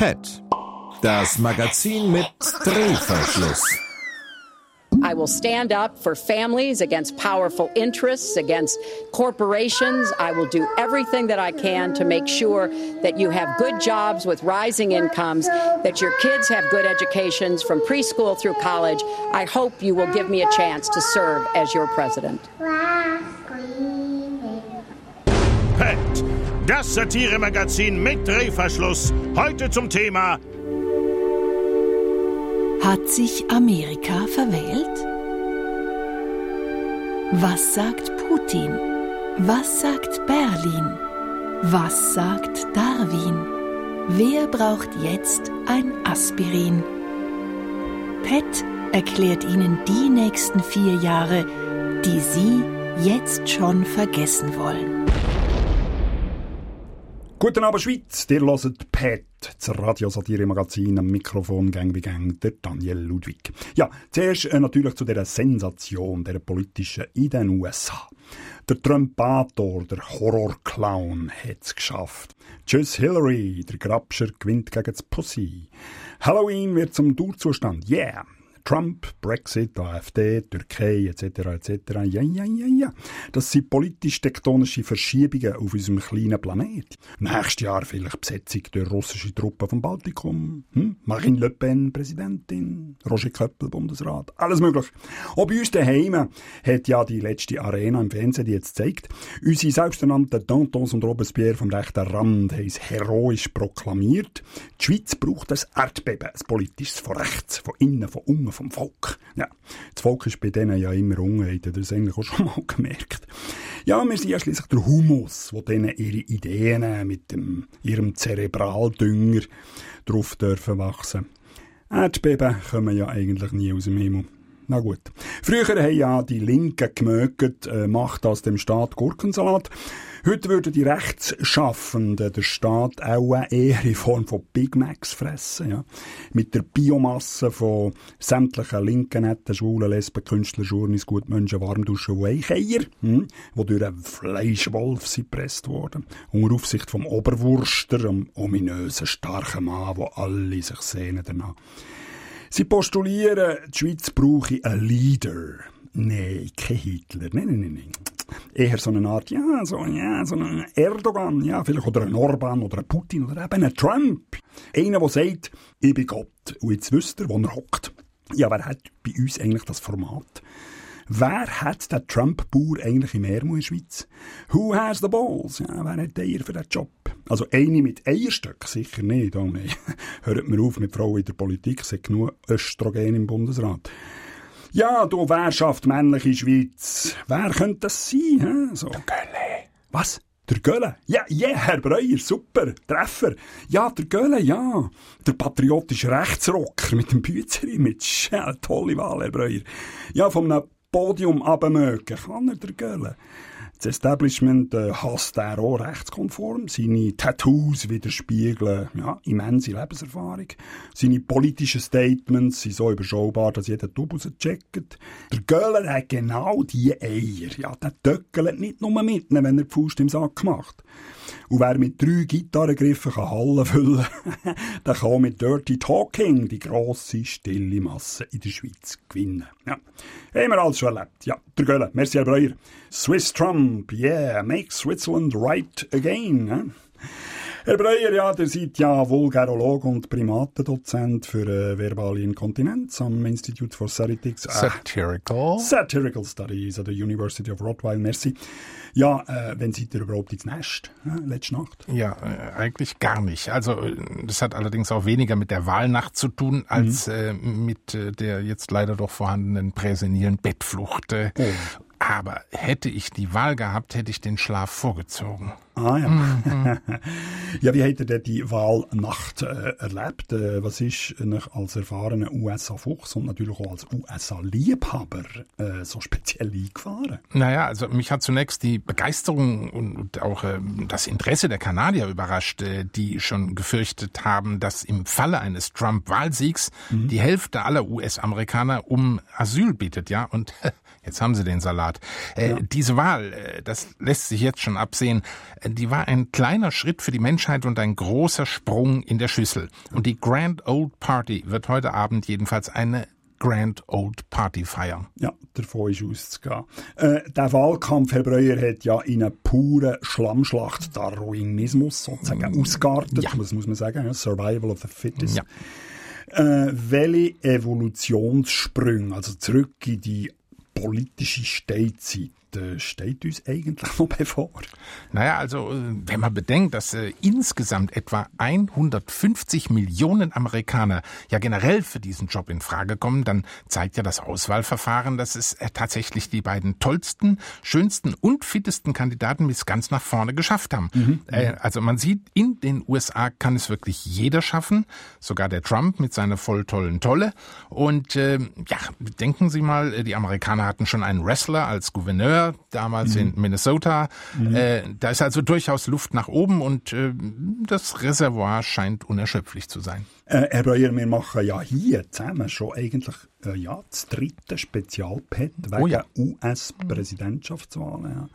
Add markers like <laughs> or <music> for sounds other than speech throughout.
PET, das Magazin mit Drehverschluss. I will stand up for families against powerful interests, against corporations. I will do everything that I can to make sure that you have good jobs with rising incomes, that your kids have good educations from preschool through college. I hope you will give me a chance to serve as your president. PET, das Satiremagazin mit Drehverschluss. Heute zum Thema Hat sich Amerika verwählt? Was sagt Putin? Was sagt Berlin? Was sagt Darwin? Wer braucht jetzt ein Aspirin? Pet erklärt Ihnen die nächsten vier Jahre, die Sie jetzt schon vergessen wollen. Guten Abend Schweiz, dir hört PET, das Radiosatire-Magazin am Mikrofon Gang wie Gang, der Daniel Ludwig. Ja, zuerst äh, natürlich zu dieser Sensation, der politischen in den USA. Der Trumpator, der Horrorclown, hat's geschafft. Tschüss Hillary, der Grabscher gewinnt gegen das Pussy. Halloween wird zum Durchzustand, yeah! Trump, Brexit, AfD, Türkei etc. etc. Ja, ja, ja, ja. Das sind politisch-tektonische Verschiebungen auf unserem kleinen Planet. Nächstes Jahr vielleicht Besetzung durch russische Truppen vom Baltikum. Hm? Marine Le Pen, Präsidentin. Roger Köppel, Bundesrat. Alles möglich. Auch bei uns daheim hat ja die letzte Arena im Fernsehen die jetzt zeigt. Unsere selbsternannten Dantons und Robespierre vom rechten Rand haben es heroisch proklamiert. Die Schweiz braucht ein Erdbeben, ein politisches von rechts, von innen, von unten, vom Volk. Ja, das Volk ist bei denen ja immer ungeheit, das ist eigentlich auch schon mal <laughs> gemerkt. Ja, wir sind ja schließlich der Humus, wo denen ihre Ideen mit dem, ihrem Zerebraldünger drauf dürfen wachsen. Erdbeben kommen ja eigentlich nie aus dem Himmel. Na gut. Früher haben ja die Linken gemögt, äh, macht aus dem Staat Gurkensalat. Heute würden die Rechtsschaffenden der Staat auch eher in Form von Big Macs fressen, ja. Mit der Biomasse von sämtlichen linken, netten, schwulen, Lesben, Künstler, Journis, Gutmenschen, Warmduschen und Eicheier, hm, die durch einen Fleischwolf gepresst worden. Unter Aufsicht vom Oberwurster, einem ominösen, starken Mann, wo alle sich sehnen danach. Sie postulieren, die Schweiz brauche einen Leader. Nein, kein Hitler. Nein, nein, nein, nein. Eher so eine Art, ja, so, ja, so ein Erdogan, ja, vielleicht oder ein Orban oder ein Putin oder eben ein Trump. Einer, der sagt, ich bin Gott und jetzt wisst ihr, wo er hockt. Ja, wer hat bei uns eigentlich das Format? Wer hat den Trump-Bauer eigentlich im Ärmel in der Schweiz? Who has the balls? Ja, wer hat der für den Job? Also eine mit Eierstöcken sicher nicht. Oh nein. <laughs> Hört mir auf mit Frauen in der Politik, es hat genug Östrogen im Bundesrat. Ja, du, wer schafft männliche Schweiz? Wer könnte das sein? He? So. Der Gölle. Was? Der Gölle? Ja, ja, yeah, Herr Breuer, super, Treffer. Ja, der Gölle, ja. Der patriotische Rechtsrocker mit dem Büzer-Image. <laughs> Ja, tolle Wahl, Herr Breuer. Ja, vom Podium abmögen kann er, der Gölle. Das Establishment äh, hasst er auch rechtskonform. Seine Tattoos widerspiegeln ja, immense Lebenserfahrung. Seine politischen Statements sind so überschaubar, dass jeder Tubus checkt. Der Göller hat genau die Eier. Ja, der töckelt nicht nur mit, wenn er die Faust im Sack macht. Und wer mit drei Gitarrengriffen kann Hallen füllen kann, <laughs> der kann mit Dirty Talking die grosse, stille Masse in der Schweiz gewinnen. Ja. Haben wir alles schon erlebt. Ja, der Göller. Merci, Herr Breuer. Swiss Trump, yeah, make Switzerland right again. Eh? Herr Breuer, ja, der seid ja Vulgarolog und Primatendozent für äh, verbale Inkontinenz am Institute for Satirics, äh, Satirical. Satirical Studies at the University of Rottweil. Merci. Ja, äh, wenn seid ihr überhaupt ins Nest, äh, letzte Nacht? Ja, äh, eigentlich gar nicht. Also äh, das hat allerdings auch weniger mit der Wahlnacht zu tun, als mhm. mit äh, der jetzt leider doch vorhandenen präsenilen Bettflucht. Oh. Aber hätte ich die Wahl gehabt, hätte ich den Schlaf vorgezogen. Ah ja. Mhm. <laughs> ja, wie ihr denn die Wahlnacht äh, erlebt? Äh, was ist nach als erfahrener USA-Fuchs und natürlich auch als USA-Liebhaber äh, so speziell eingefahren? Naja, also mich hat zunächst die Begeisterung und auch äh, das Interesse der Kanadier überrascht, äh, die schon gefürchtet haben, dass im Falle eines Trump-Wahlsiegs mhm. die Hälfte aller US-Amerikaner um Asyl bittet, ja, und <laughs> Jetzt haben sie den Salat. Äh, ja. Diese Wahl, äh, das lässt sich jetzt schon absehen, die war ein kleiner Schritt für die Menschheit und ein großer Sprung in der Schüssel. Und die Grand Old Party wird heute Abend jedenfalls eine Grand Old Party feiern. Ja, davon ist auszugehen. Äh, der Wahlkampf, Herr Breuer, hat ja in einer puren Schlammschlacht Darwinismus sozusagen mm, ausgeartet, ja. das muss man sagen, Survival of the Fittest. Ja. Äh, welche Evolutionssprünge, also zurück in die politische Steinzeit, steht uns eigentlich <laughs> noch bevor? Naja, also äh, wenn man bedenkt, dass äh, insgesamt etwa 150 Millionen Amerikaner ja generell für diesen Job in Frage kommen, dann zeigt ja das Auswahlverfahren, dass es äh, tatsächlich die beiden tollsten, schönsten und fittesten Kandidaten bis ganz nach vorne geschafft haben. Mhm. Äh, also man sieht, in den USA kann es wirklich jeder schaffen, sogar der Trump mit seiner voll tollen Tolle. Und äh, ja, denken Sie mal, die Amerikaner hatten schon einen Wrestler als Gouverneur, Gouverneur, damals mhm. in Minnesota. Mhm. Äh, da ist also durchaus Luft nach oben und äh, das Reservoir scheint unerschöpflich zu sein. Äh, Herr Breuer, wir machen ja hier zusammen schon eigentlich äh, ja, das dritte Spezialpad wegen oh ja. US-Präsidentschaftswahlen. Ja.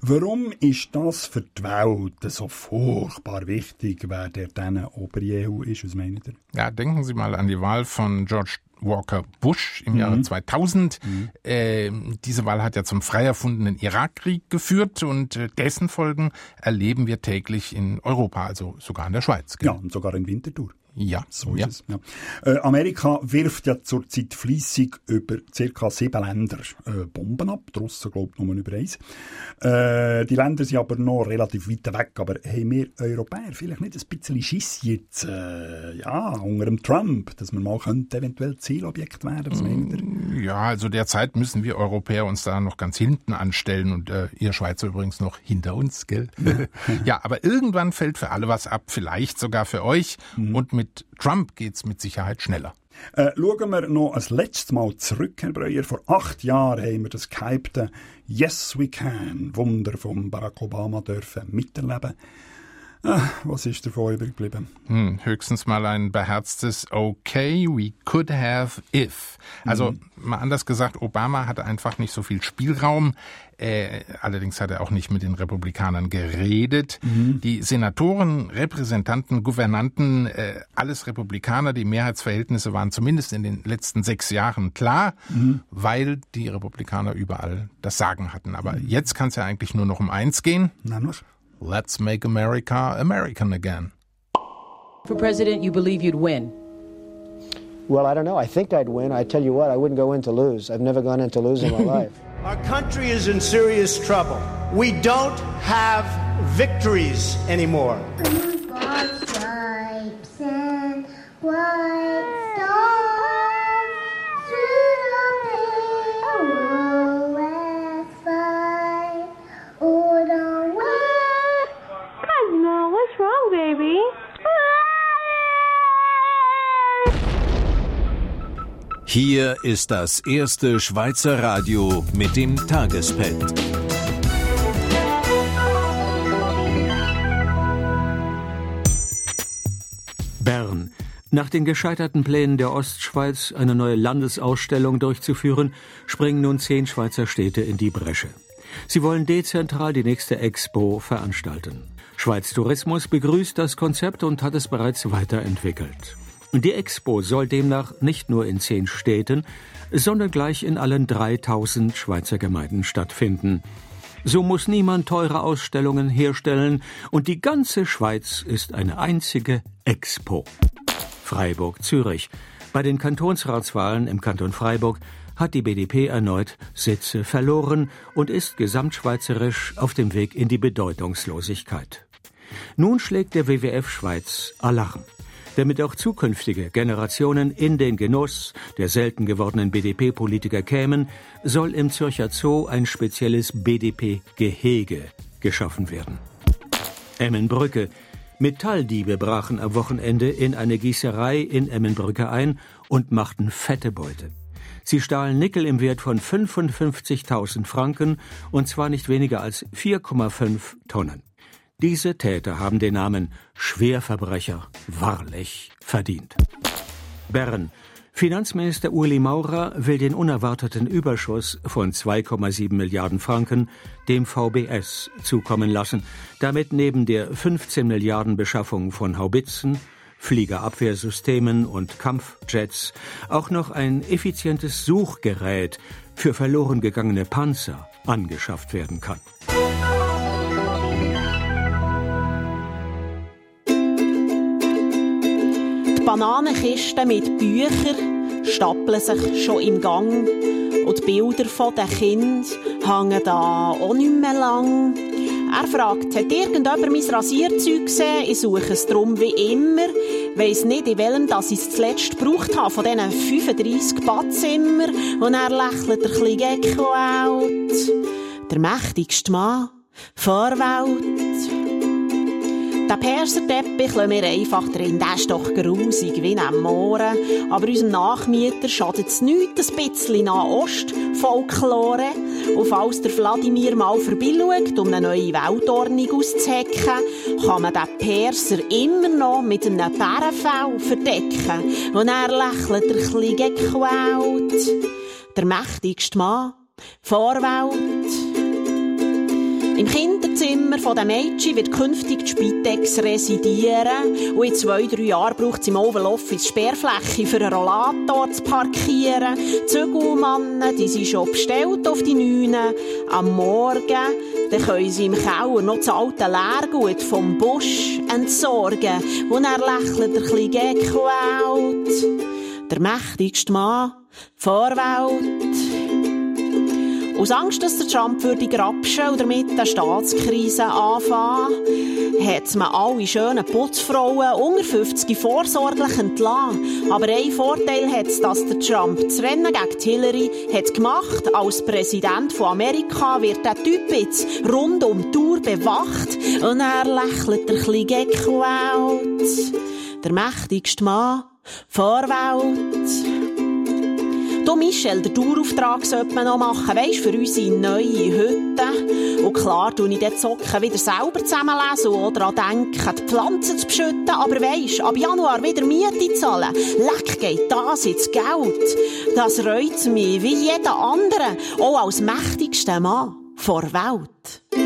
Warum ist das für die Welt so furchtbar wichtig, wer der dann Ober-EU ist? Was meint ihr? Ja, denken Sie mal an die Wahl von George Walker Bush im mhm. Jahre 2000. Mhm. Äh, diese Wahl hat ja zum frei erfundenen Irakkrieg geführt und äh, dessen Folgen erleben wir täglich in Europa, also sogar in der Schweiz. Genau. Ja, und sogar in Winterthur. Ja, so ist ja. es. Ja. Äh, Amerika wirft ja zurzeit fließig über ca. sieben Länder äh, Bomben ab. Die Russen glauben nur über eins. Äh, die Länder sind aber noch relativ weit weg. Aber haben wir Europäer vielleicht nicht ein bisschen Schiss jetzt, äh, ja, unter dem Trump, dass wir mal könnte eventuell Zielobjekt werden? Mm, ja, also derzeit müssen wir Europäer uns da noch ganz hinten anstellen und äh, ihr Schweizer übrigens noch hinter uns, gell? ja, <laughs> aber irgendwann fällt für alle was ab, vielleicht sogar für euch mhm. und mit mit Trump geht es mit Sicherheit schneller. Äh, schauen wir noch ein letztes Mal zurück, Herr Breuer. Vor acht Jahren haben wir das gehypte Yes We Can Wunder von Barack Obama dürfen miterleben. Ah, was ist davon übrig geblieben? Hm, höchstens mal ein beherztes Okay, we could have if. Also mhm. mal anders gesagt, Obama hatte einfach nicht so viel Spielraum. Äh, allerdings hat er auch nicht mit den Republikanern geredet. Mhm. Die Senatoren, Repräsentanten, Gouvernanten, äh, alles Republikaner. Die Mehrheitsverhältnisse waren zumindest in den letzten sechs Jahren klar, mhm. weil die Republikaner überall das Sagen hatten. Aber mhm. jetzt kann es ja eigentlich nur noch um eins gehen. Nämlich? Let's make America American again. For president, you believe you'd win? Well, I don't know. I think I'd win. I tell you what, I wouldn't go in to lose. I've never gone in to lose in my <laughs> life. Our country is in serious trouble. We don't have victories anymore. Hier ist das erste Schweizer Radio mit dem Tagespad. Bern. Nach den gescheiterten Plänen der Ostschweiz, eine neue Landesausstellung durchzuführen, springen nun zehn Schweizer Städte in die Bresche. Sie wollen dezentral die nächste Expo veranstalten. Schweiz Tourismus begrüßt das Konzept und hat es bereits weiterentwickelt. Die Expo soll demnach nicht nur in zehn Städten, sondern gleich in allen 3000 Schweizer Gemeinden stattfinden. So muss niemand teure Ausstellungen herstellen und die ganze Schweiz ist eine einzige Expo. Freiburg-Zürich. Bei den Kantonsratswahlen im Kanton Freiburg hat die BDP erneut Sitze verloren und ist gesamtschweizerisch auf dem Weg in die Bedeutungslosigkeit. Nun schlägt der WWF Schweiz Alarm damit auch zukünftige Generationen in den Genuss der selten gewordenen BDP-Politiker kämen, soll im Zürcher Zoo ein spezielles BDP-Gehege geschaffen werden. Emmenbrücke. Metalldiebe brachen am Wochenende in eine Gießerei in Emmenbrücke ein und machten fette Beute. Sie stahlen Nickel im Wert von 55.000 Franken und zwar nicht weniger als 4,5 Tonnen. Diese Täter haben den Namen Schwerverbrecher wahrlich verdient. Bern. Finanzminister Uli Maurer will den unerwarteten Überschuss von 2,7 Milliarden Franken dem VBS zukommen lassen, damit neben der 15 Milliarden Beschaffung von Haubitzen, Fliegerabwehrsystemen und Kampfjets auch noch ein effizientes Suchgerät für verloren gegangene Panzer angeschafft werden kann. Bananenkisten mit Büchern stapeln sich schon im Gang. Und die Bilder von den Kindern hängen da auch nicht mehr lang. Er fragt, hat irgendjemand mein Rasierzeug gesehen? Ich suche es drum wie immer. Weiss nicht, in welchem das ich es zuletzt gebraucht habe, von diesen 35 Badzimmer. Und er lächelt ein bisschen gequält. Der mächtigste Mann Vorwelt. Den Perserteppich lassen wir einfach drin. Der ist doch grusig, wie am Mohren. Aber unserem Nachmieter schadet es nichts, ein bisschen nach Ost-Folklore. Und falls der Wladimir mal vorbeischaut, um eine neue Weltordnung auszuhecken, kann man den Perser immer noch mit einem Bärenfell verdecken. Und er lächelt ein bisschen gequält. Der mächtigste Mann, Vorwelt. Im Kinderzimmer von Mädchen wird künftig die Spitex residieren und in zwei, drei Jahren braucht es im Oval Office Sperrfläche für einen Rollator zu parkieren. Die Zügelmannen, die sind schon bestellt auf die Neunen. Am Morgen, dann können sie im Keller noch das alte Leergut vom Busch entsorgen. Und er lächelt ein bisschen gequält. Der mächtigste Mann, Vorwelt. Aus Angst, dass der Trump würde grapschen und damit eine Staatskrise anfangen, hat man alle schönen Putzfrauen unter 50 vorsorglich entlassen. Aber ein Vorteil hat es, dass der Trump das Rennen gegen Hillary hat gemacht. Als Präsident von Amerika wird der Typ jetzt rund um die Tour bewacht und er lächelt ein bisschen gequält. Der mächtigste Mann, Vorwelt. Du, Michel, den Dauerauftrag sollte man noch machen, weisst, für unsere neue Hütte. Und klar tue ich die Socken wieder selber zusammenlesen oder daran denken, die Pflanzen zu beschütten. Aber weisst, ab Januar wieder Miete zahlen. Leck geht das ins Geld. Das reut mich wie jeder andere, auch als mächtigster Mann vor Welt.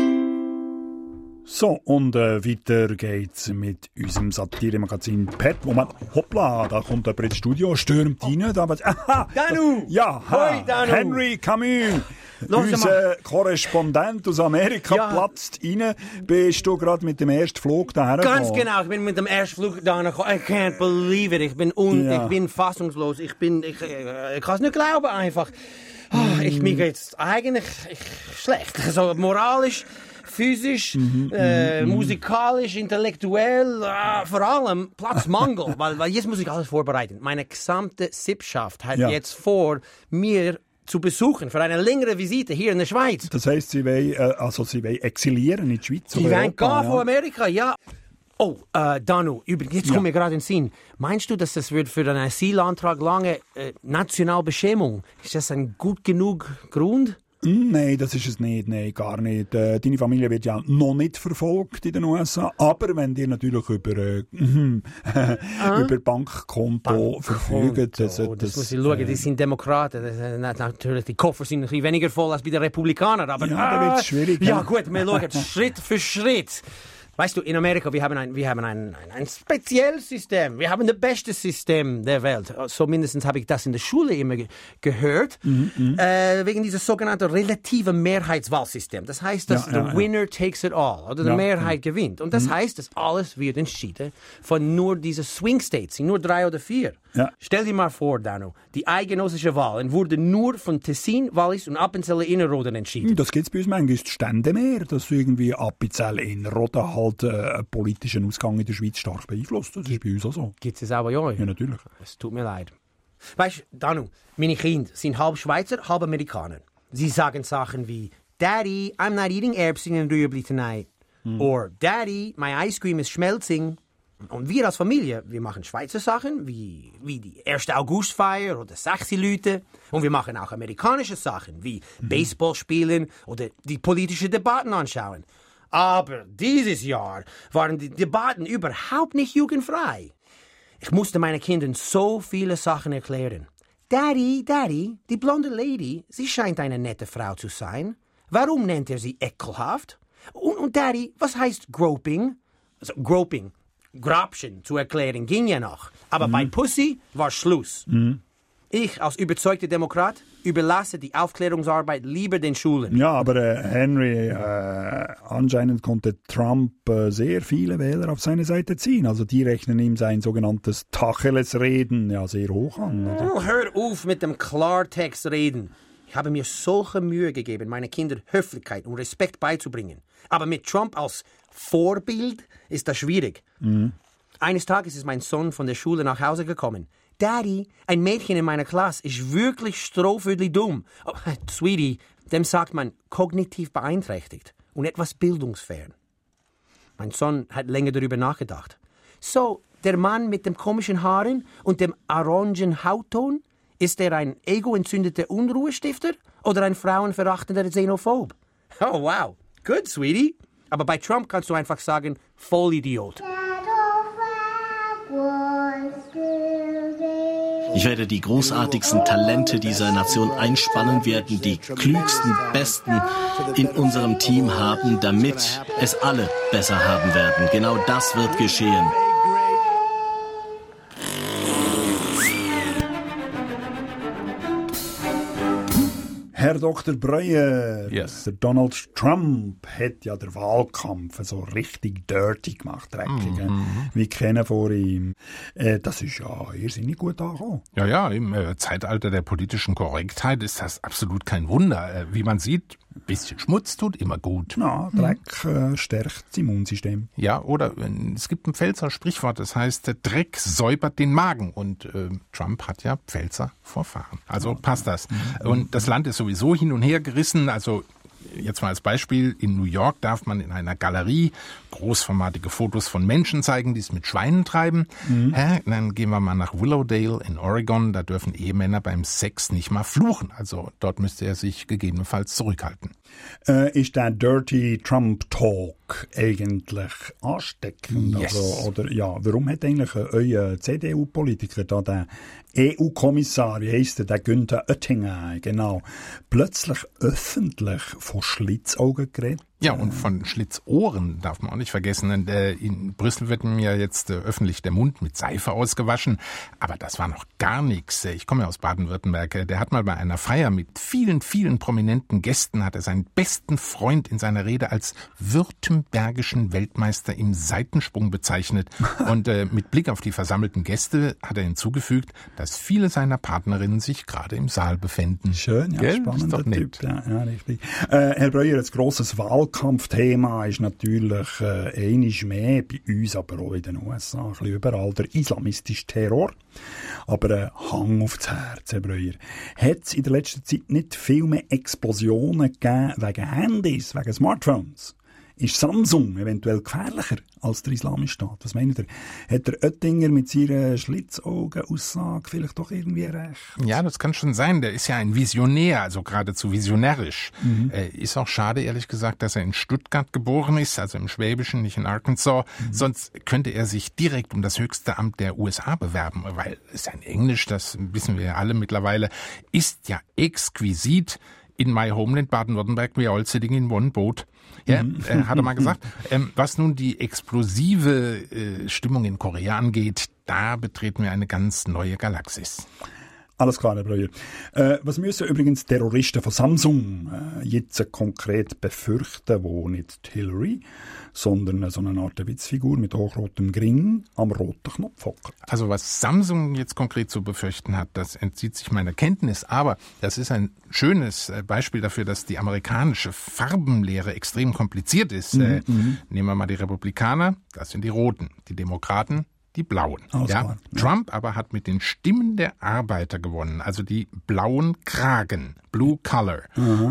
So, und äh, weiter geht's mit unserem Satire-Magazin Pet. Moment, hoppla, da kommt jemand ins Studio, stürmt rein. Da aha, Danu! Ja, Hoi, Danu! Henry Camus! Unser Korrespondent aus Amerika Ja. platzt rein. Bist du gerade mit dem ersten Flug daher Ganz genau, ich bin mit dem ersten Flug da gekommen. I can't believe it. Ich bin, un Ja. ich bin fassungslos. Ich bin, ich, äh, ich kann es nicht glauben einfach. Ah, ich mir geht's eigentlich ich, schlecht. Also moralisch, physisch, äh, musikalisch, intellektuell, ah, vor allem Platzmangel, <laughs> weil, weil jetzt muss ich alles vorbereiten. Meine gesamte Sippschaft hat Ja. jetzt vor, mir zu besuchen für eine längere Visite hier in der Schweiz. Das heisst, sie wollen, äh, also sie wollen exilieren in die Schweiz werden Europa, gehen ja. von Amerika, ja. Oh, äh, Danu, übrigens, jetzt Ja. kommt mir gerade in den Sinn. Meinst du, dass das wird für einen Asylantrag lange äh, Nationalbeschämung? Ist das ein gut genug Grund? Nein, das ist es nicht. Nein, gar nicht. Äh, deine Familie wird ja noch nicht verfolgt in den USA. Aber wenn dir natürlich über, äh, <laughs> über Bankkonto verfügt, das, Oh, das, muss ich schauen, die sind Demokraten. Das, äh, na- natürlich, die Koffer sind ein bisschen weniger voll als bei den Republikanern. Aber, Ja, da wird's ah, schwierig, Ja, ja. gut, wir schauen Schritt für Schritt. Weißt du, in Amerika, wir haben ein, wir haben ein, ein, ein spezielles System. Wir haben das beste System der Welt. So mindestens habe ich das in der Schule immer ge gehört. Mhm, Äh, wegen dieses sogenannten relativen Mehrheitswahlsystem. Das heißt, dass Ja, ja, the ja. winner takes it all. Oder die Mehrheit gewinnt. Und das heißt, dass alles wird entschieden von nur diesen Swing States, nur drei oder vier. Stell dir mal vor, Dano, die eidgenössische Wahl wurde nur von Tessin, Wallis und Appenzell Innerrhoden entschieden. Das bei uns manchmal, Stände mehr, dass irgendwie Appenzell Innerrhoden halt äh, einen politischen Ausgang in der Schweiz stark beeinflusst. Das ist bei uns auch so. Gibt es auch bei euch? Ja, natürlich. Es tut mir leid. Weißt du, Danu, meine Kinder sind halb Schweizer, halb Amerikaner. Sie sagen Sachen wie, Daddy, I'm not eating Erbsen and Rüebli tonight. Or, Daddy, my ice cream is schmelzing. Und wir als Familie, wir machen Schweizer Sachen, wie, wie die 1. Augustfeier oder sechsi Leute. Und wir machen auch amerikanische Sachen, wie Baseball spielen oder die politische Debatten anschauen. Aber dieses Jahr waren die Debatten überhaupt nicht jugendfrei. Ich musste meinen Kindern so viele Sachen erklären. Daddy, Daddy, die blonde Lady, sie scheint eine nette Frau zu sein. Warum nennt er sie ekelhaft? Und, und Daddy, was heißt groping? Also, groping, Grabchen zu erklären ging ja noch. Aber bei Pussy war Schluss. Ich als überzeugter Demokrat überlasse die Aufklärungsarbeit lieber den Schulen. Ja, aber äh, Henry, äh, anscheinend konnte Trump äh, sehr viele Wähler auf seine Seite ziehen. Also die rechnen ihm sein sogenanntes Tacheles-Reden ja sehr hoch an. Oder? Oh, hör auf mit dem Klartext reden. Ich habe mir solche Mühe gegeben, meinen Kindern Höflichkeit und Respekt beizubringen. Aber mit Trump als Vorbild ist das schwierig. Eines Tages ist mein Sohn von der Schule nach Hause gekommen. Daddy, ein Mädchen in meiner Klasse ist wirklich strohvödlich dumm. Oh, Sweetie, dem sagt man kognitiv beeinträchtigt und etwas bildungsfern. Mein Sohn hat länger darüber nachgedacht. So, der Mann mit den komischen Haaren und dem orangen Hautton, ist er ein egoentzündeter Unruhestifter oder ein frauenverachtender Xenophob? Oh, wow. Good, Sweetie. Aber bei Trump kannst du einfach sagen, Vollidiot. Ich werde die großartigsten Talente dieser Nation einspannen, werden die klügsten, besten in unserem Team haben, damit es alle besser haben werden. Genau das wird geschehen. Herr Dr. Breuer, Yes. der Donald Trump hat ja den Wahlkampf so richtig dirty gemacht, dreckig. Mhm. Wir kennen vor ihm. Äh, das ist ja irrsinnig gut angekommen. Ja, ja, im äh, Zeitalter der politischen Korrektheit ist das absolut kein Wunder. Äh, wie man sieht, ein bisschen Schmutz tut immer gut. Ja, Dreck äh, stärkt das Immunsystem. Ja, oder äh, es gibt ein Pfälzer Sprichwort, das heißt, äh, Dreck säubert den Magen. Und äh, Trump hat ja Pfälzer Vorfahren. Also passt das. Und das Land ist sowieso hin und her gerissen. Also Jetzt mal als Beispiel, in New York darf man in einer Galerie großformatige Fotos von Menschen zeigen, die es mit Schweinen treiben. Hä? Dann gehen wir mal nach Willowdale in Oregon, da dürfen Ehemänner beim Sex nicht mal fluchen. Also dort müsste er sich gegebenenfalls zurückhalten. Äh, ist der Dirty Trump Talk eigentlich ansteckend? Yes. Also, oder ja, warum hat eigentlich euer CDU-Politiker da der EU-Kommissar, wie heisst der, der Günther Oettinger, genau, plötzlich öffentlich von Schlitzaugen geredet? Ja, und von Schlitzohren darf man auch nicht vergessen. Äh, in Brüssel wird mir ja jetzt äh, öffentlich der Mund mit Seife ausgewaschen. Aber das war noch gar nichts. Ich komme ja aus Baden-Württemberg. Der hat mal bei einer Feier mit vielen, vielen prominenten Gästen, hat er seinen besten Freund in seiner Rede als württembergischen Weltmeister im Seitensprung bezeichnet. <laughs> Und äh, mit Blick auf die versammelten Gäste hat er hinzugefügt, dass viele seiner Partnerinnen sich gerade im Saal befinden. Schön, ja, Gell? spannender Ist doch nett. Typ. Ja, ja, richtig. Herr Breuer, ein grosses Wahlkampfthema ist natürlich äh, einiges mehr bei uns, aber auch in den USA, ein bisschen überall, der islamistische Terror. Aber äh, Hang aufs Herz, Herr Breuer. Hat es in der letzten Zeit nicht viel mehr Explosionen gegeben wegen Handys, wegen Smartphones? Ist Samsung eventuell gefährlicher als der Islamische Staat? Was meint ihr? Hat der Oettinger mit seiner Schlitzaugen-Aussage vielleicht doch irgendwie recht? Ja, das kann schon sein. Der ist ja ein Visionär, also geradezu visionärisch. Äh, ist auch schade, ehrlich gesagt, dass er in Stuttgart geboren ist, also im Schwäbischen, nicht in Arkansas. Sonst könnte er sich direkt um das höchste Amt der USA bewerben, weil sein Englisch, das wissen wir ja alle mittlerweile, ist ja exquisit. In my homeland Baden-Württemberg, we all sitting in one boat. Ja, äh, hat er mal gesagt. <laughs> Ähm, was nun die explosive äh, Stimmung in Korea angeht, da betreten wir eine ganz neue Galaxis. Alles klar, Herr Breuer. Äh, was müssen übrigens Terroristen von Samsung äh, jetzt konkret befürchten, wo nicht Hillary, sondern so eine Art Witzfigur mit hochrotem Gring am roten Knopf hockt? Also was Samsung jetzt konkret zu befürchten hat, das entzieht sich meiner Kenntnis, aber das ist ein schönes äh, Beispiel dafür, dass die amerikanische Farbenlehre extrem kompliziert ist. Äh, nehmen wir mal die Republikaner, das sind die Roten, die Demokraten, die Blauen. Ja, Trump aber hat mit den Stimmen der Arbeiter gewonnen, also die blauen Kragen, Blue Color.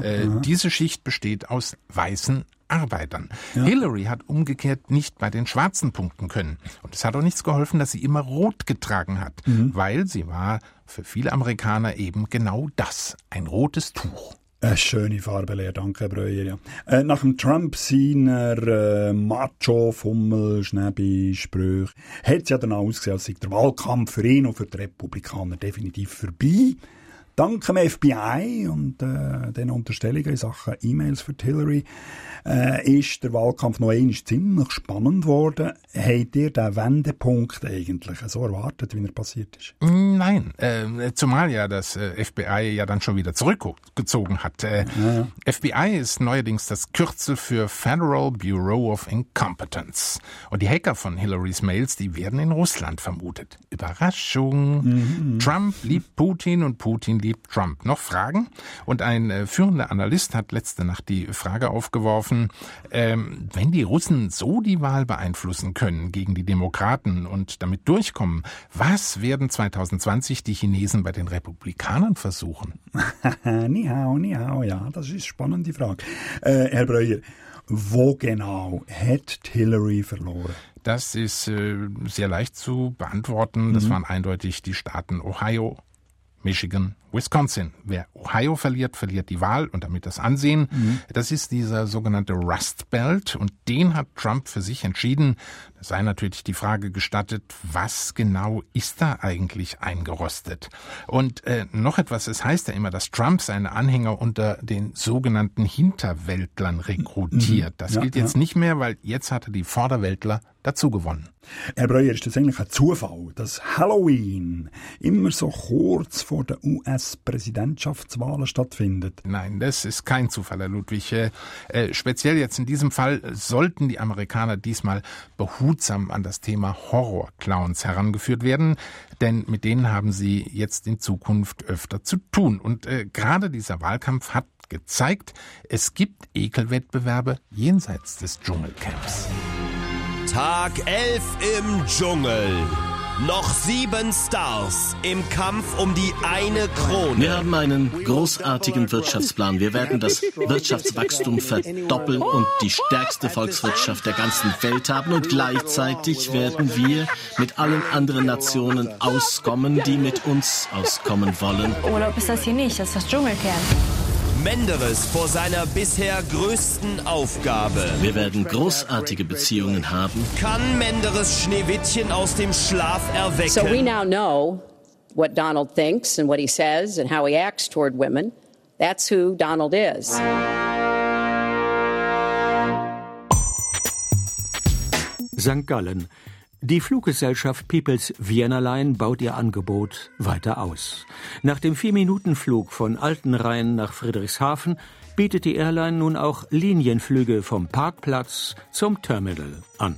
äh, Diese Schicht besteht aus weißen Arbeitern. Hillary hat umgekehrt nicht bei den Schwarzen punkten können. Und es hat auch nichts geholfen, dass sie immer rot getragen hat, weil sie war für viele Amerikaner eben genau das, ein rotes Tuch. Eine schöne Farbelehre, danke, Herr Breuer. Ja. Äh, nach dem Trump seiner äh, Macho, Fummel, Schnäbi, Sprüche, hat es ja dann ausgesehen, als sei der Wahlkampf für ihn und für die Republikaner definitiv vorbei. Dank dem FBI und äh, den Unterstellungen in Sachen E-Mails für Hillary äh, ist der Wahlkampf noch einmal ziemlich spannend geworden. Habt ihr den Wendepunkt eigentlich so erwartet, wie er passiert ist? Nein, äh, zumal ja das äh, FBI ja dann schon wieder zurückgezogen hat. Äh, ja. FBI ist neuerdings das Kürzel für Federal Bureau of Incompetence. Und die Hacker von Hillarys Mails, die werden in Russland vermutet. Überraschung. Mhm. Trump liebt Putin und Putin liebt Trump. Noch Fragen? Und ein äh, führender Analyst hat letzte Nacht die Frage aufgeworfen, ähm, wenn die Russen so die Wahl beeinflussen können gegen die Demokraten und damit durchkommen, was werden 2020 die Chinesen bei den Republikanern versuchen? <laughs> ni hao, ni hao, ja, das ist eine spannende Frage. Äh, Herr Breuer, wo genau hat Hillary verloren? Das ist äh, sehr leicht zu beantworten. Das mhm. waren eindeutig die Staaten Ohio, Michigan, Wisconsin. Wer Ohio verliert, verliert die Wahl und damit das Ansehen. Mhm. Das ist dieser sogenannte Rust Belt und den hat Trump für sich entschieden. Da sei natürlich die Frage gestattet, was genau ist da eigentlich eingerostet? Und äh, noch etwas, es heißt ja immer, dass Trump seine Anhänger unter den sogenannten Hinterwäldlern rekrutiert. Mhm. Das ja, gilt jetzt ja. nicht mehr, weil jetzt hat er die Vorderwäldler dazu gewonnen. Herr Breuer, ist das eigentlich ein Zufall, dass Halloween immer so kurz vor der US-Präsidentschaftswahlen stattfindet? Nein, das ist kein Zufall, Herr Ludwig. Äh, speziell jetzt in diesem Fall sollten die Amerikaner diesmal behutsam an das Thema Horrorclowns herangeführt werden, denn mit denen haben sie jetzt in Zukunft öfter zu tun. Und äh, gerade dieser Wahlkampf hat gezeigt, es gibt Ekelwettbewerbe jenseits des Dschungelcamps. Tag 11 im Dschungel. Noch sieben Stars im Kampf um die eine Krone. Wir haben einen großartigen Wirtschaftsplan. Wir werden das Wirtschaftswachstum verdoppeln und die stärkste Volkswirtschaft der ganzen Welt haben. Und gleichzeitig werden wir mit allen anderen Nationen auskommen, die mit uns auskommen wollen. Urlaub ist das hier nicht, das ist das Dschungelcamp. Menderes vor seiner bisher größten Aufgabe. Wir werden großartige Beziehungen haben. Kann Menderes Schneewittchen aus dem Schlaf erwecken? So we now know what Donald thinks and what he says and how he acts toward women. That's who Donald is. St. Gallen. Die Fluggesellschaft People's Vienna Line baut ihr Angebot weiter aus. Nach dem Vier-Minuten-Flug von Altenrhein nach Friedrichshafen bietet die Airline nun auch Linienflüge vom Parkplatz zum Terminal an.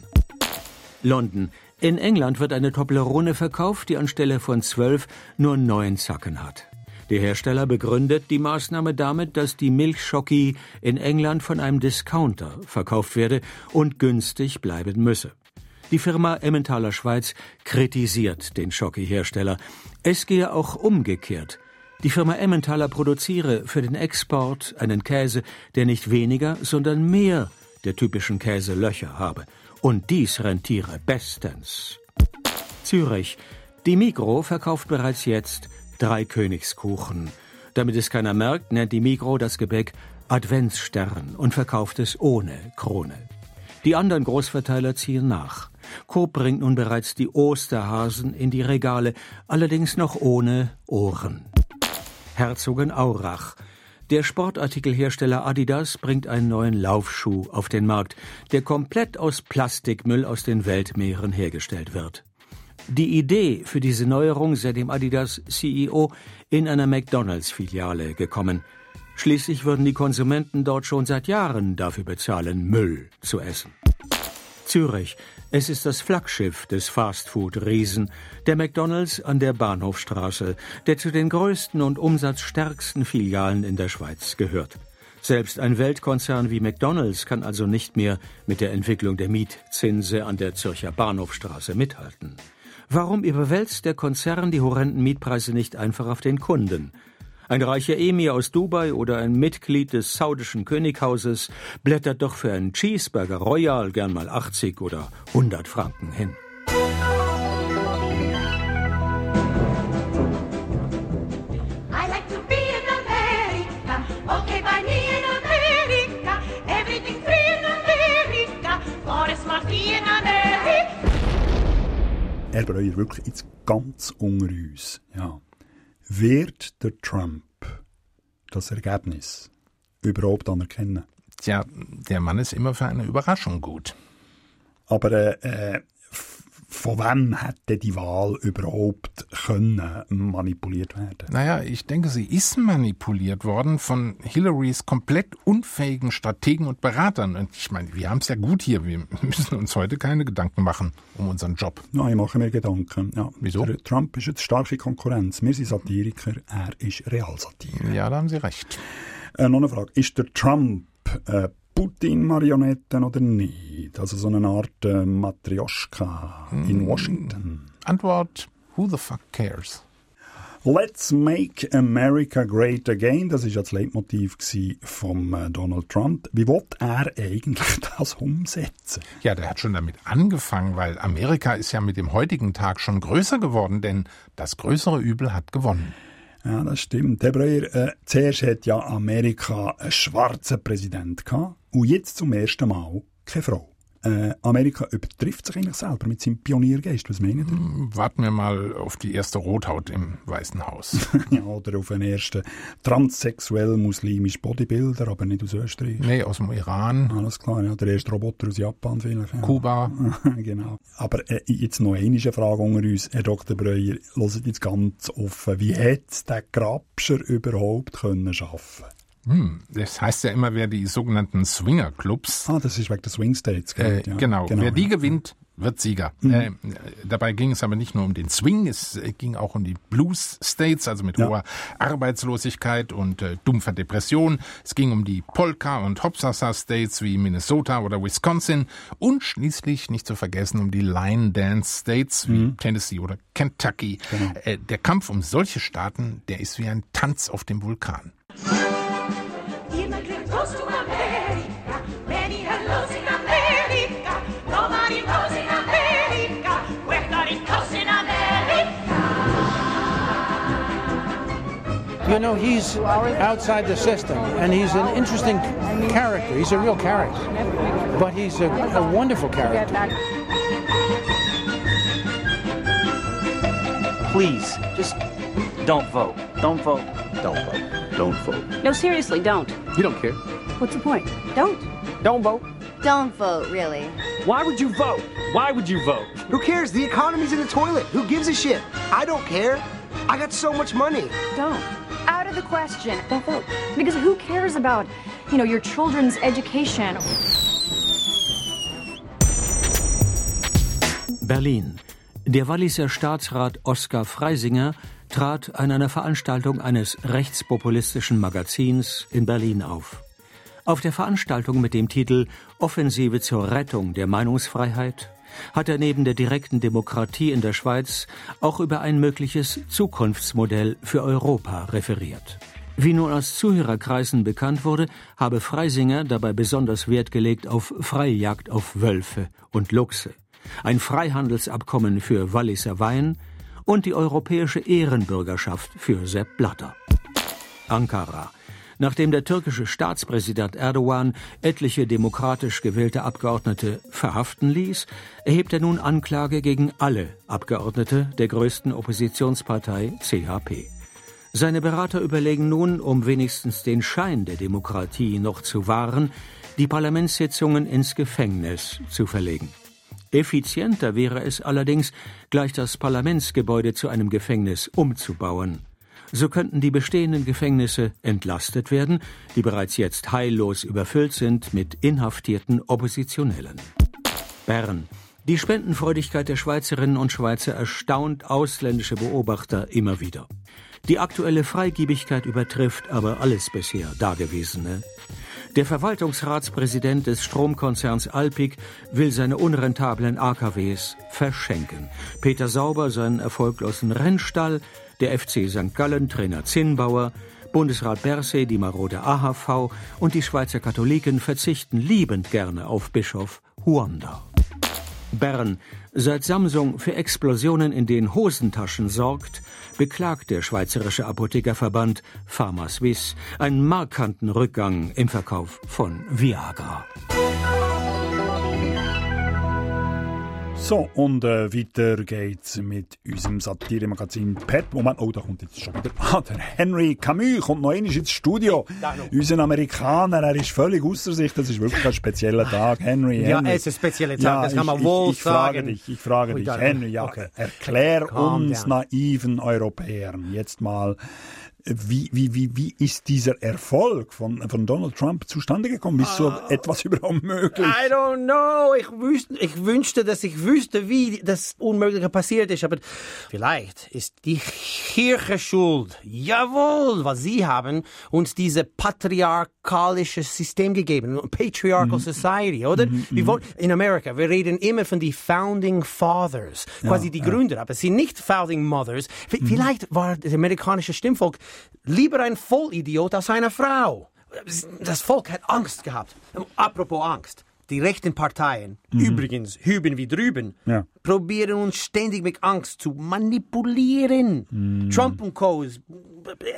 London. In England wird eine Toblerone verkauft, die anstelle von zwölf nur neun Zacken hat. Der Hersteller begründet die Maßnahme damit, dass die Milchschocki in England von einem Discounter verkauft werde und günstig bleiben müsse. Die Firma Emmentaler Schweiz kritisiert den Schocki-Hersteller. Es gehe auch umgekehrt. Die Firma Emmentaler produziere für den Export einen Käse, der nicht weniger, sondern mehr der typischen Käselöcher habe. Und dies rentiere bestens. Zürich. Die Migro verkauft bereits jetzt drei Königskuchen. Damit es keiner merkt, nennt die Migro das Gebäck Adventsstern und verkauft es ohne Krone. Die anderen Großverteiler ziehen nach. Coop bringt nun bereits die Osterhasen in die Regale, allerdings noch ohne Ohren. Herzogenaurach. Der Sportartikelhersteller Adidas bringt einen neuen Laufschuh auf den Markt, der komplett aus Plastikmüll aus den Weltmeeren hergestellt wird. Die Idee für diese Neuerung sei dem Adidas CEO in einer McDonalds-Filiale gekommen. Schließlich würden die Konsumenten dort schon seit Jahren dafür bezahlen, Müll zu essen. Zürich. Es ist das Flaggschiff des Fastfood-Riesen, der McDonalds an der Bahnhofstraße, der zu den größten und umsatzstärksten Filialen in der Schweiz gehört. Selbst ein Weltkonzern wie McDonalds kann also nicht mehr mit der Entwicklung der Mietzinse an der Zürcher Bahnhofstraße mithalten. Warum überwälzt der Konzern die horrenden Mietpreise nicht einfach auf den Kunden? Ein reicher Emir aus Dubai oder ein Mitglied des saudischen Könighauses blättert doch für einen Cheeseburger Royal gern mal 80 oder 100 Franken hin. Er bräuchte wirklich jetzt ganz unter uns. Ja. Wird der Trump das Ergebnis überhaupt anerkennen? Tja, der Mann ist immer für eine Überraschung gut. Aber äh, äh von wem hätte die Wahl überhaupt können manipuliert werden? Naja, ich denke, sie ist manipuliert worden von Hillarys komplett unfähigen Strategen und Beratern. Und ich meine, wir haben es ja gut hier. Wir müssen uns heute keine Gedanken machen um unseren Job. Nein, ich mache mir Gedanken. Ja. Wieso? Der Trump ist jetzt starke Konkurrenz. Wir sind Satiriker, er ist Realsatiriker. Ja, da haben Sie recht. Äh, noch eine Frage. Ist der Trump äh, Putin-Marionetten oder nicht? Also so eine Art äh, Matrioschka in Hm. Washington. Antwort, who the fuck cares? Let's make America great again. Das ist ja das Leitmotiv von äh, Donald Trump. Wie will er eigentlich <laughs> das umsetzen? Ja, der hat schon damit angefangen, weil Amerika ist ja mit dem heutigen Tag schon größer geworden, denn das größere Übel hat gewonnen. Ja, das stimmt. Herr Breuer, äh, zuerst hat ja Amerika einen schwarzen Präsident gehabt und jetzt zum ersten Mal keine Frau. Äh, Amerika übertrifft sich eigentlich selber mit seinem Pioniergeist. Was meinen Sie? Warten wir mal auf die erste Rothaut im Weißen Haus. <laughs> ja, oder auf einen ersten transsexuell muslimischen Bodybuilder, aber nicht aus Österreich. Nee, aus dem Iran. Alles klar, ja, der erste Roboter aus Japan vielleicht. Ja. Kuba. <laughs> genau. Aber äh, jetzt noch eine Frage unter uns, Herr Dr. Breuer, hört jetzt ganz offen, wie hat der Grabscher überhaupt können schaffen Hm, das heißt ja immer, wer die sogenannten Swinger-Clubs. Ah, das ist wegen der Swing States. Äh, ja. genau. genau. wer die gewinnt, wird Sieger. Mhm. Äh, dabei ging es aber nicht nur um den Swing, es äh, ging auch um die Blues States, also mit Ja. hoher Arbeitslosigkeit und äh, dumpfer Depression. Es ging um die Polka- und Hopsasa States wie Minnesota oder Wisconsin und schließlich nicht zu vergessen um die Line Dance States wie Mhm. Tennessee oder Kentucky. Genau. Äh, der Kampf um solche Staaten, der ist wie ein Tanz auf dem Vulkan. You know, he's outside the system, and he's an interesting character. He's a real character, but he's a, a wonderful character. Please, just don't vote. Don't vote. Don't vote. Don't vote. No, seriously, don't. You don't care. What's the point? Don't. Don't vote. Don't vote, really. Why would you vote? Why would you vote? Who cares? The economy's in the toilet. Who gives a shit? I don't care. I got so much money. Don't. Out of the question. Because who cares about, you know, your children's education? Berlin. Der Walliser Staatsrat Oskar Freisinger trat an einer Veranstaltung eines rechtspopulistischen Magazins in Berlin auf. Auf der Veranstaltung mit dem Titel Offensive zur Rettung der Meinungsfreiheit hat er neben der direkten Demokratie in der Schweiz auch über ein mögliches Zukunftsmodell für Europa referiert. Wie nun aus Zuhörerkreisen bekannt wurde, habe Freisinger dabei besonders Wert gelegt auf Freijagd auf Wölfe und Luchse, ein Freihandelsabkommen für Walliser Wein und die europäische Ehrenbürgerschaft für Sepp Blatter. Ankara. Nachdem der türkische Staatspräsident Erdogan etliche demokratisch gewählte Abgeordnete verhaften ließ, erhebt er nun Anklage gegen alle Abgeordnete der größten Oppositionspartei CHP. Seine Berater überlegen nun, um wenigstens den Schein der Demokratie noch zu wahren, die Parlamentssitzungen ins Gefängnis zu verlegen. Effizienter wäre es allerdings, gleich das Parlamentsgebäude zu einem Gefängnis umzubauen. So könnten die bestehenden Gefängnisse entlastet werden, die bereits jetzt heillos überfüllt sind mit inhaftierten Oppositionellen. Bern. Die Spendenfreudigkeit der Schweizerinnen und Schweizer erstaunt ausländische Beobachter immer wieder. Die aktuelle Freigiebigkeit übertrifft aber alles bisher Dagewesene. Der Verwaltungsratspräsident des Stromkonzerns Alpic will seine unrentablen AKWs verschenken. Peter Sauber seinen erfolglosen Rennstall, der FC St. Gallen Trainer Zinnbauer, Bundesrat Bersey die marode AHV und die Schweizer Katholiken verzichten liebend gerne auf Bischof Huanda. Bern. Seit Samsung für Explosionen in den Hosentaschen sorgt, beklagt der Schweizerische Apothekerverband PharmaSuisse einen markanten Rückgang im Verkauf von Viagra. So, und äh, weiter geht's mit unserem Satire-Magazin Pet. Moment, oh, da kommt jetzt schon wieder. Ah, der Henry Camus kommt noch einmal ins Studio. Unser Amerikaner, er ist völlig außer sich. Das ist wirklich ein spezieller Tag. Henry, Ja, Henry. es ist ein spezieller Tag, Ja, das kann ich- man ich, wohl ich frage sagen. dich, ich frage Ui, dich, Henry, ja, okay. erklär Calm uns down. naiven Europäern jetzt mal, wie, wie, wie, wie ist dieser Erfolg von, von Donald Trump zustande gekommen? Ist so Ah. etwas <laughs> überhaupt möglich? I don't know. Ich, wüsste, ich wünschte, dass ich wüsste, wie das Unmögliche passiert ist. Aber vielleicht ist die Kirche schuld. Jawohl, was sie haben uns dieses patriarchalische System gegeben. Patriarchal Society, oder? Wir wollen, in Amerika, wir reden immer von die Founding Fathers. Quasi die Gründer. Aber es sind nicht Founding Mothers. V- Vielleicht war das amerikanische Stimmvolk lieber ein Vollidiot als eine Frau. Das Volk hat Angst gehabt. Apropos Angst. Die rechten Parteien, übrigens hüben wie drüben, Ja. probieren uns ständig mit Angst zu manipulieren. Trump und Co.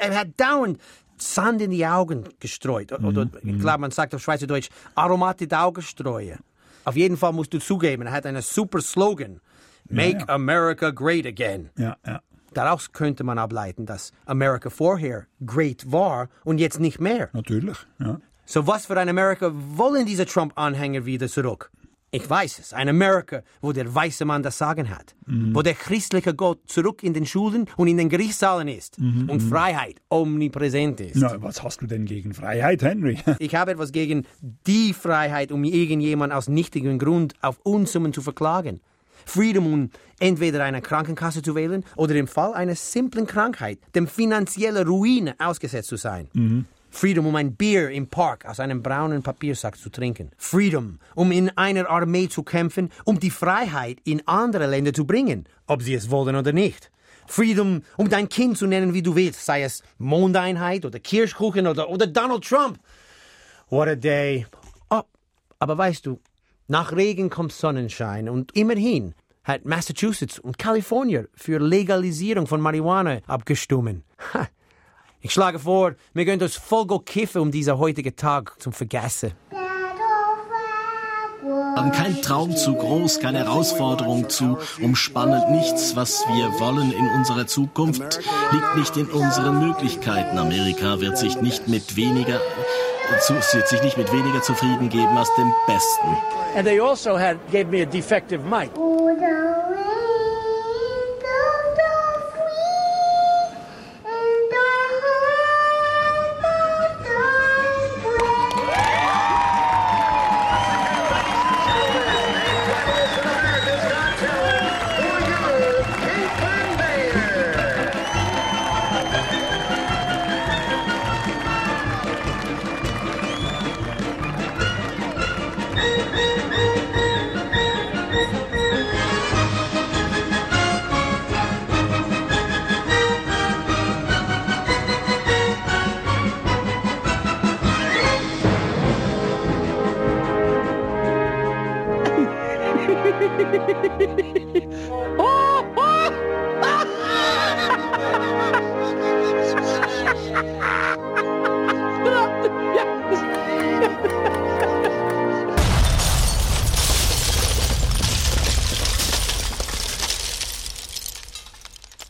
Er hat dauernd Sand in die Augen gestreut. Oder, ich glaube, man sagt auf Schweizerdeutsch, aromatische Augenstreue. Auf jeden Fall musst du zugeben, er hat einen super Slogan. Make ja. America great again. Ja, ja. Daraus könnte man ableiten, dass Amerika vorher great war und jetzt nicht mehr. Natürlich, ja. So was für ein Amerika wollen diese Trump-Anhänger wieder zurück? Ich weiß es, ein Amerika, wo der weiße Mann das Sagen hat, wo der christliche Gott zurück in den Schulen und in den Gerichtssaalen ist Mhm, und mhm. Freiheit omnipräsent ist. Na, was hast du denn gegen Freiheit, Henry? <laughs> Ich habe etwas gegen die Freiheit, um irgendjemand aus nichtigem Grund auf Unsummen zu verklagen. Freedom, um entweder eine Krankenkasse zu wählen oder im Fall einer simplen Krankheit dem finanziellen Ruine ausgesetzt zu sein. Mhm. Freedom, um ein Bier im Park aus einem braunen Papiersack zu trinken. Freedom, um in einer Armee zu kämpfen, um die Freiheit in andere Länder zu bringen, ob sie es wollen oder nicht. Freedom, um dein Kind zu nennen, wie du willst, sei es Mondeinheit oder Kirschkuchen oder, oder Donald Trump. What a day. Oh, aber weißt du, nach Regen kommt Sonnenschein und immerhin hat Massachusetts und Kalifornien für Legalisierung von Marihuana abgestimmt. Ich schlage vor, wir können uns voll go kiffen, um diesen heutigen Tag zu vergessen. haben kein Traum zu groß, keine Herausforderung zu umspannend. Nichts, was wir wollen in unserer Zukunft, liegt nicht in unseren Möglichkeiten. Amerika wird sich nicht mit weniger, sich nicht mit weniger zufrieden geben als dem Besten. And they also had gave me a defective mic.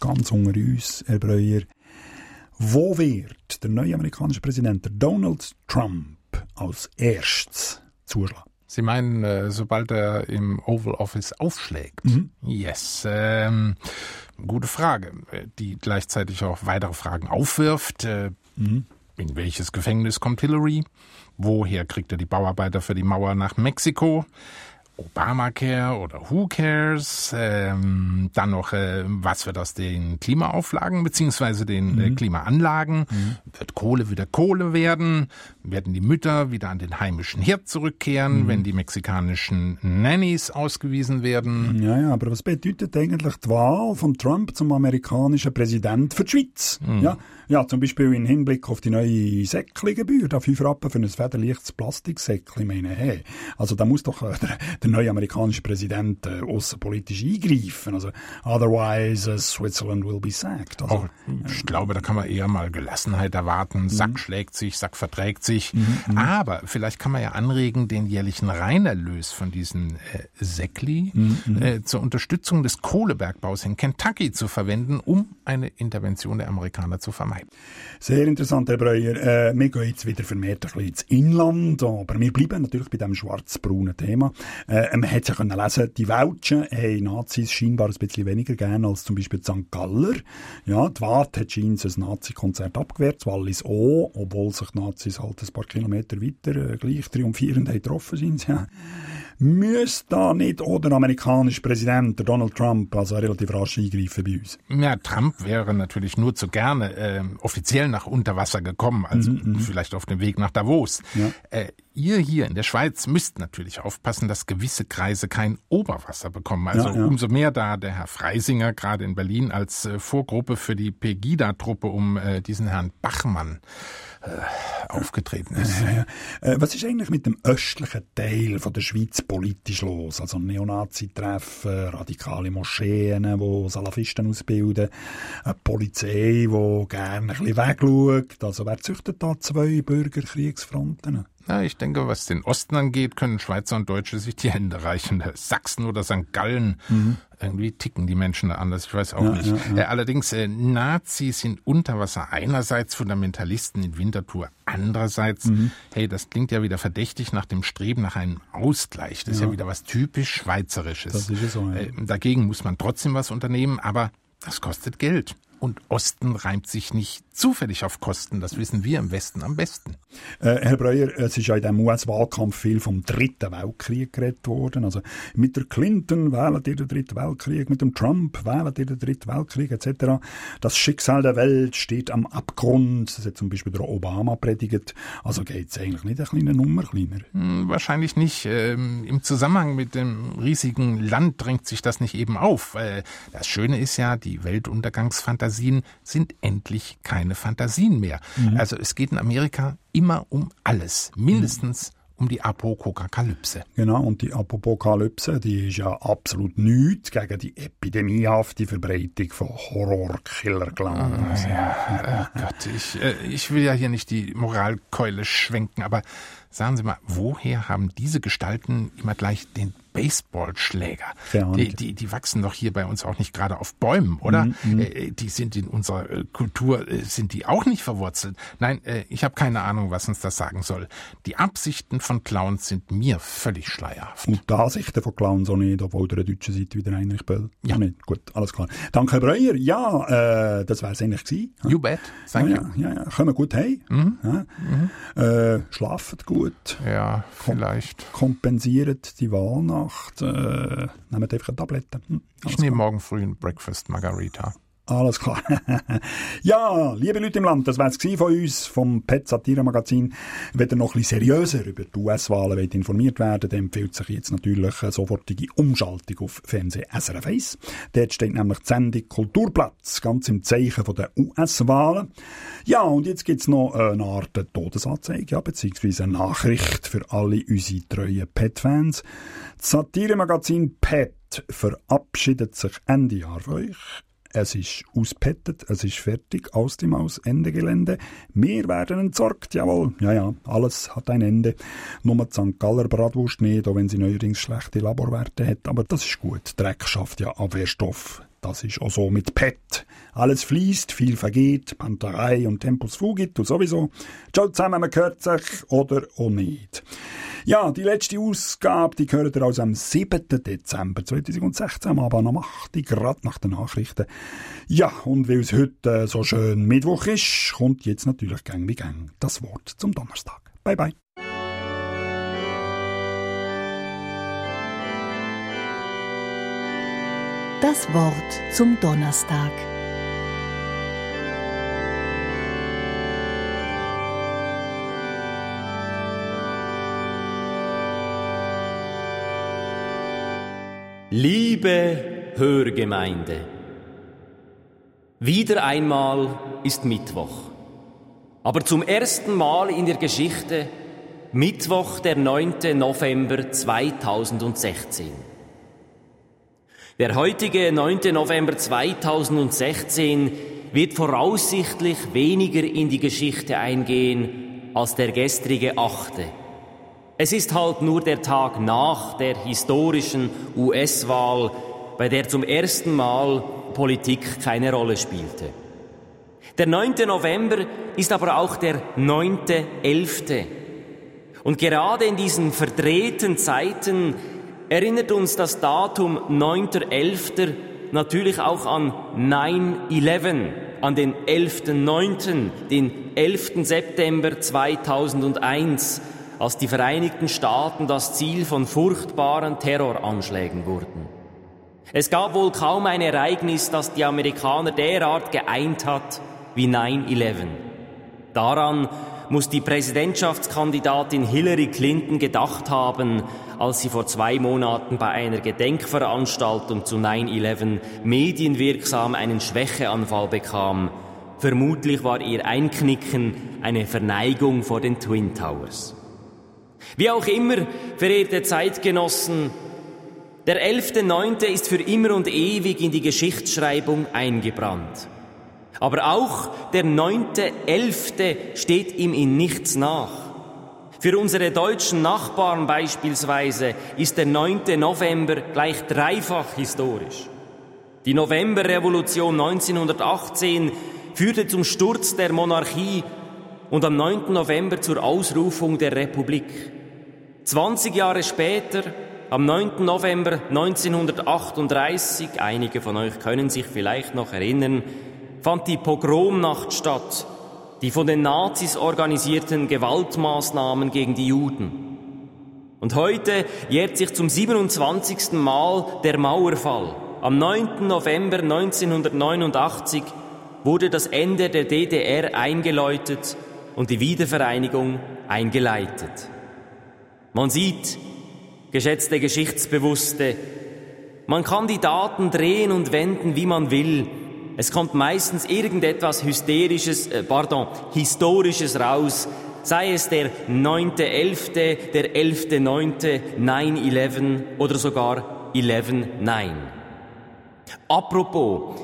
Ganz unter uns, Herr Breuer. Wo wird der neue amerikanische Präsident Donald Trump als erstes zuschlagen? Sie meinen, äh, sobald er im Oval Office aufschlägt? Mhm. Yes. Ähm, gute Frage, äh, die gleichzeitig auch weitere Fragen aufwirft. Äh, Mhm. In welches Gefängnis kommt Hillary? Woher kriegt er die Bauarbeiter für die Mauer nach Mexiko? Obamacare oder Who Cares? Ähm, dann noch, äh, was wird aus den Klimaauflagen beziehungsweise den äh, Mhm. Klimaanlagen? Wird Kohle wieder Kohle werden? Werden die Mütter wieder an den heimischen Herd zurückkehren, Mhm. wenn die mexikanischen Nannies ausgewiesen werden? Ja, ja, aber was bedeutet eigentlich die Wahl von Trump zum amerikanischen Präsident für die Schweiz? Mhm. Ja, ja, zum Beispiel im Hinblick auf die neue Säckchengebühr, da 5 Rappen für ein federleichtes Plastiksäckchen, meine, hey, also da muss doch äh, der, der neue amerikanische Präsident äh, außenpolitisch eingreifen. Also, otherwise uh, Switzerland will be sacked. Also, Oh, ich glaube, da kann man eher mal Gelassenheit erwarten. Sack schlägt sich, Sack verträgt sich. Mhm, Aber vielleicht kann man ja anregen, den jährlichen Reinerlös von diesen äh, Säckli Mhm, äh, zur Unterstützung des Kohlebergbaus in Kentucky zu verwenden, um eine Intervention der Amerikaner zu vermeiden. Sehr interessant, Herr Breuer. Äh, wir gehen jetzt wieder vermehrt ein bisschen ins Inland, aber wir bleiben natürlich bei diesem schwarz-braunen Thema. Äh, man hat ja können lesen, die Welschen haben Nazis scheinbar ein bisschen weniger gern als zum Beispiel St. Galler. Ja, die Waadt hat scheinbar ein Nazi-Konzert abgewehrt, Wallis auch, obwohl sich die Nazis halt ein paar Kilometer weiter äh, gleich triumphierend getroffen sind. <laughs> Ja. Müsste da nicht auch der amerikanische Präsident, der Donald Trump, also relativ rasch eingreifen bei uns? Ja, Trump wäre natürlich nur zu gerne äh, offiziell nach Unterwasser gekommen, also Mhm, vielleicht auf dem Weg nach Davos. Ja. Äh, ihr hier in der Schweiz müsst natürlich aufpassen, dass gewisse Kreise kein Oberwasser bekommen. Also Ja, ja. umso mehr da der Herr Freisinger gerade in Berlin als äh, Vorgruppe für die Pegida-Truppe um äh, diesen Herrn Bachmann äh, aufgetreten ist. Äh, was ist eigentlich mit dem östlichen Teil von der Schweiz politisch los? Also Neonazi-Treffen, radikale Moscheen, wo Salafisten ausbilden, eine Polizei, die gerne ein bisschen wegschaut. Also wer züchtet da zwei Bürgerkriegsfronten? Na, ich denke, was den Osten angeht, können Schweizer und Deutsche sich die Hände reichen. Sachsen oder St. Gallen, irgendwie ticken die Menschen da anders, ich weiß auch Ja, nicht. ja, ja. Äh, allerdings, äh, Nazis in Unterwasser einerseits, Fundamentalisten in Winterthur andererseits. Mhm. Hey, das klingt ja wieder verdächtig nach dem Streben nach einem Ausgleich. Das ist Ja. wieder was typisch Schweizerisches. Das ist so, ja. Äh, dagegen muss man trotzdem was unternehmen, aber das kostet Geld. Und Osten reimt sich nicht zufällig auf Kosten. Das wissen wir im Westen am besten. Äh, Herr Breuer, es ist ja in diesem US-Wahlkampf viel vom Dritten Weltkrieg geredet worden. Also mit der Clinton wählt ihr den Dritten Weltkrieg, mit dem Trump wählt ihr den Dritten Weltkrieg etc. Das Schicksal der Welt steht am Abgrund. Das hat zum Beispiel der Obama predigt. Also geht es eigentlich nicht eine kleine Nummer kleiner. Hm, Wahrscheinlich nicht. Ähm, Im Zusammenhang mit dem riesigen Land drängt sich das nicht eben auf. Äh, Das Schöne ist ja, die Weltuntergangsfantasien sind endlich keine Fantasien mehr. Mhm. Also es geht in Amerika immer um alles. Mindestens um die Apokokalypse. Genau, und die Apokalypse, die ist ja absolut nichts gegen die epidemiehafte Verbreitung von Horror-Killer-Clans. Ja, oh Gott, ich, äh, ich will ja hier nicht die Moralkeule schwenken, aber sagen Sie mal, woher haben diese Gestalten immer gleich den Baseballschläger? Die, die, die wachsen doch hier bei uns auch nicht gerade auf Bäumen, oder? Mhm, mhm. Äh, die sind in unserer äh, Kultur, äh, sind die auch nicht verwurzelt? Nein, äh, ich habe keine Ahnung, was uns das sagen soll. Die Absichten von Clowns sind mir völlig schleierhaft. Und die Ansichten von Clowns auch nicht, obwohl der deutschen Seite wieder Heinrich Böll. Ja. Nicht. Gut, alles klar. Danke, Herr Breuer. Ja, äh, das wäre es eigentlich gewesen. You bet. Thank ja, ja, ja, ja. Kommen gut heim. Mhm. Ja. Äh, schlafen gut. Ja, vielleicht. Kompensiert die Wahlnacht. Äh, nehmt einfach eine Tablette. Hm, Ich nehme morgen früh ein Breakfast Margarita. Alles klar. <laughs> ja, liebe Leute im Land, das war es von uns, vom Pet Satire Magazin. Wenn ihr noch ein bisschen seriöser über die US-Wahlen informiert werden dann empfiehlt sich jetzt natürlich eine sofortige Umschaltung auf Fernseh SRF 1. Dort steht nämlich die Sendung Kulturplatz, ganz im Zeichen der US-Wahlen. Ja, und jetzt gibt's noch eine Art Todesanzeige, ja, beziehungsweise eine Nachricht für alle unsere treuen Pet-Fans. Das Satire-Magazin Pet verabschiedet sich Ende Jahr von euch. Es ist auspettet, es ist fertig, aus dem Haus, Ende Gelände. Wir werden entsorgt, jawohl. Ja, ja, alles hat ein Ende. Nur die St. Galler Bratwurst nicht, auch wenn sie neuerdings schlechte Laborwerte hat. Aber das ist gut. Dreck schafft ja Abwehrstoff. Das ist auch so mit PET. Alles fließt, viel vergeht, Panterei und Tempus fugit und sowieso. Ciao zusammen, man hört sich oder auch nicht. Ja, die letzte Ausgabe, die gehört ihr aus am 7. Dezember 2016, am Abend um 8 Uhr, gerade nach den Nachrichten. Ja, und weil es heute äh, so schön Mittwoch ist, kommt jetzt natürlich gang wie gang das Wort zum Donnerstag. Bye, bye. Das Wort zum Donnerstag. Liebe Hörgemeinde, wieder einmal ist Mittwoch. Aber zum ersten Mal in der Geschichte Mittwoch, der 9. November 2016. Der heutige 9. November 2016 wird voraussichtlich weniger in die Geschichte eingehen als der gestrige 8. Es ist halt nur der Tag nach der historischen US-Wahl, bei der zum ersten Mal Politik keine Rolle spielte. Der 9. November ist aber auch der 9.11. Und gerade in diesen verdrehten Zeiten erinnert uns das Datum 9.11. natürlich auch an 9-11, an den 11.9., den 11. September 2001, als die Vereinigten Staaten das Ziel von furchtbaren Terroranschlägen wurden. Es gab wohl kaum ein Ereignis, das die Amerikaner derart geeint hat wie 9-11. Daran muss die Präsidentschaftskandidatin Hillary Clinton gedacht haben, als sie vor zwei Monaten bei einer Gedenkveranstaltung zu 9-11 medienwirksam einen Schwächeanfall bekam. Vermutlich war ihr Einknicken eine Verneigung vor den Twin Towers. Wie auch immer, verehrte Zeitgenossen, der 11.9. ist für immer und ewig in die Geschichtsschreibung eingebrannt. Aber auch der 9.11. steht ihm in nichts nach. Für unsere deutschen Nachbarn beispielsweise ist der 9. November gleich dreifach historisch. Die Novemberrevolution 1918 führte zum Sturz der Monarchie und am 9. November zur Ausrufung der Republik. 20 Jahre später, am 9. November 1938, einige von euch können sich vielleicht noch erinnern, fand die Pogromnacht statt, die von den Nazis organisierten Gewaltmaßnahmen gegen die Juden. Und heute jährt sich zum 27. Mal der Mauerfall. Am 9. November 1989 wurde das Ende der DDR eingeläutet und die Wiedervereinigung eingeleitet. Man sieht, geschätzte Geschichtsbewusste, man kann die Daten drehen und wenden, wie man will, es kommt meistens irgendetwas hysterisches, äh, pardon, historisches raus, sei es der 9.11., der 11.9., 9-11 oder sogar 11-9. Apropos,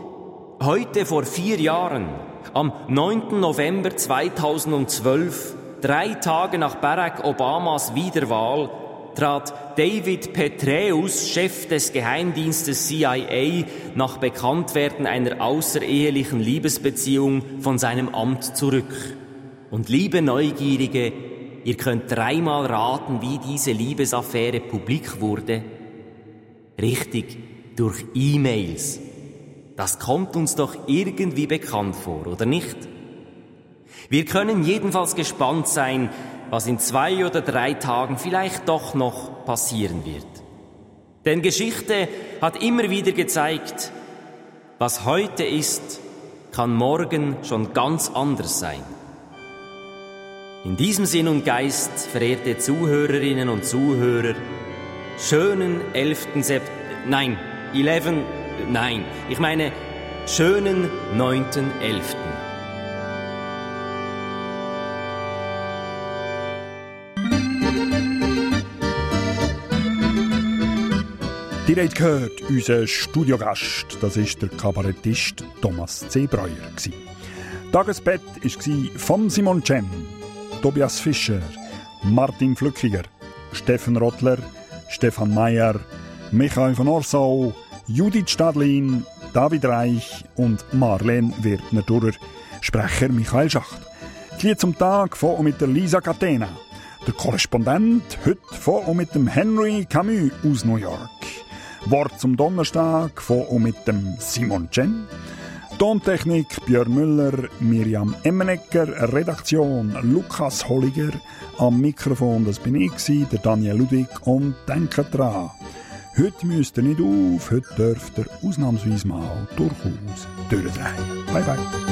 heute vor vier Jahren, am 9. November 2012, drei Tage nach Barack Obamas Wiederwahl, trat David Petraeus, Chef des Geheimdienstes CIA, nach Bekanntwerden einer außerehelichen Liebesbeziehung von seinem Amt zurück. Und liebe Neugierige, ihr könnt dreimal raten, wie diese Liebesaffäre publik wurde. Richtig, durch E-Mails. Das kommt uns doch irgendwie bekannt vor, oder nicht? Wir können jedenfalls gespannt sein, was in zwei oder drei Tagen vielleicht doch noch passieren wird. Denn Geschichte hat immer wieder gezeigt, was heute ist, kann morgen schon ganz anders sein. In diesem Sinn und Geist, verehrte Zuhörerinnen und Zuhörer, schönen 11. September, nein, 11, nein, ich meine schönen 9.11. Ihr habt gehört, unser Studiogast, das ist der Kabarettist Thomas C. Breuer. Tagesbett war von Simon Chen, Tobias Fischer, Martin Flückiger, Steffen Rottler, Stefan Mayer, Michael von Orsau, Judith Stadlin, David Reich und Marlene Wirtner-Durrer, Sprecher Michael Schacht. Die Lied zum Tag von und mit der Lisa Catena. Der Korrespondent heute von und mit dem Henry Camus aus New York. Wort zum Donnerstag von und mit dem Simon Chen. Tontechnik Björn Müller, Miriam Emmenegger, Redaktion Lukas Holliger, am Mikrofon das bin ich, der Daniel Ludwig und denkt dran. Heute müsst ihr nicht auf, heute dürft ihr ausnahmsweise mal durchaus durchdrehen. Bye bye.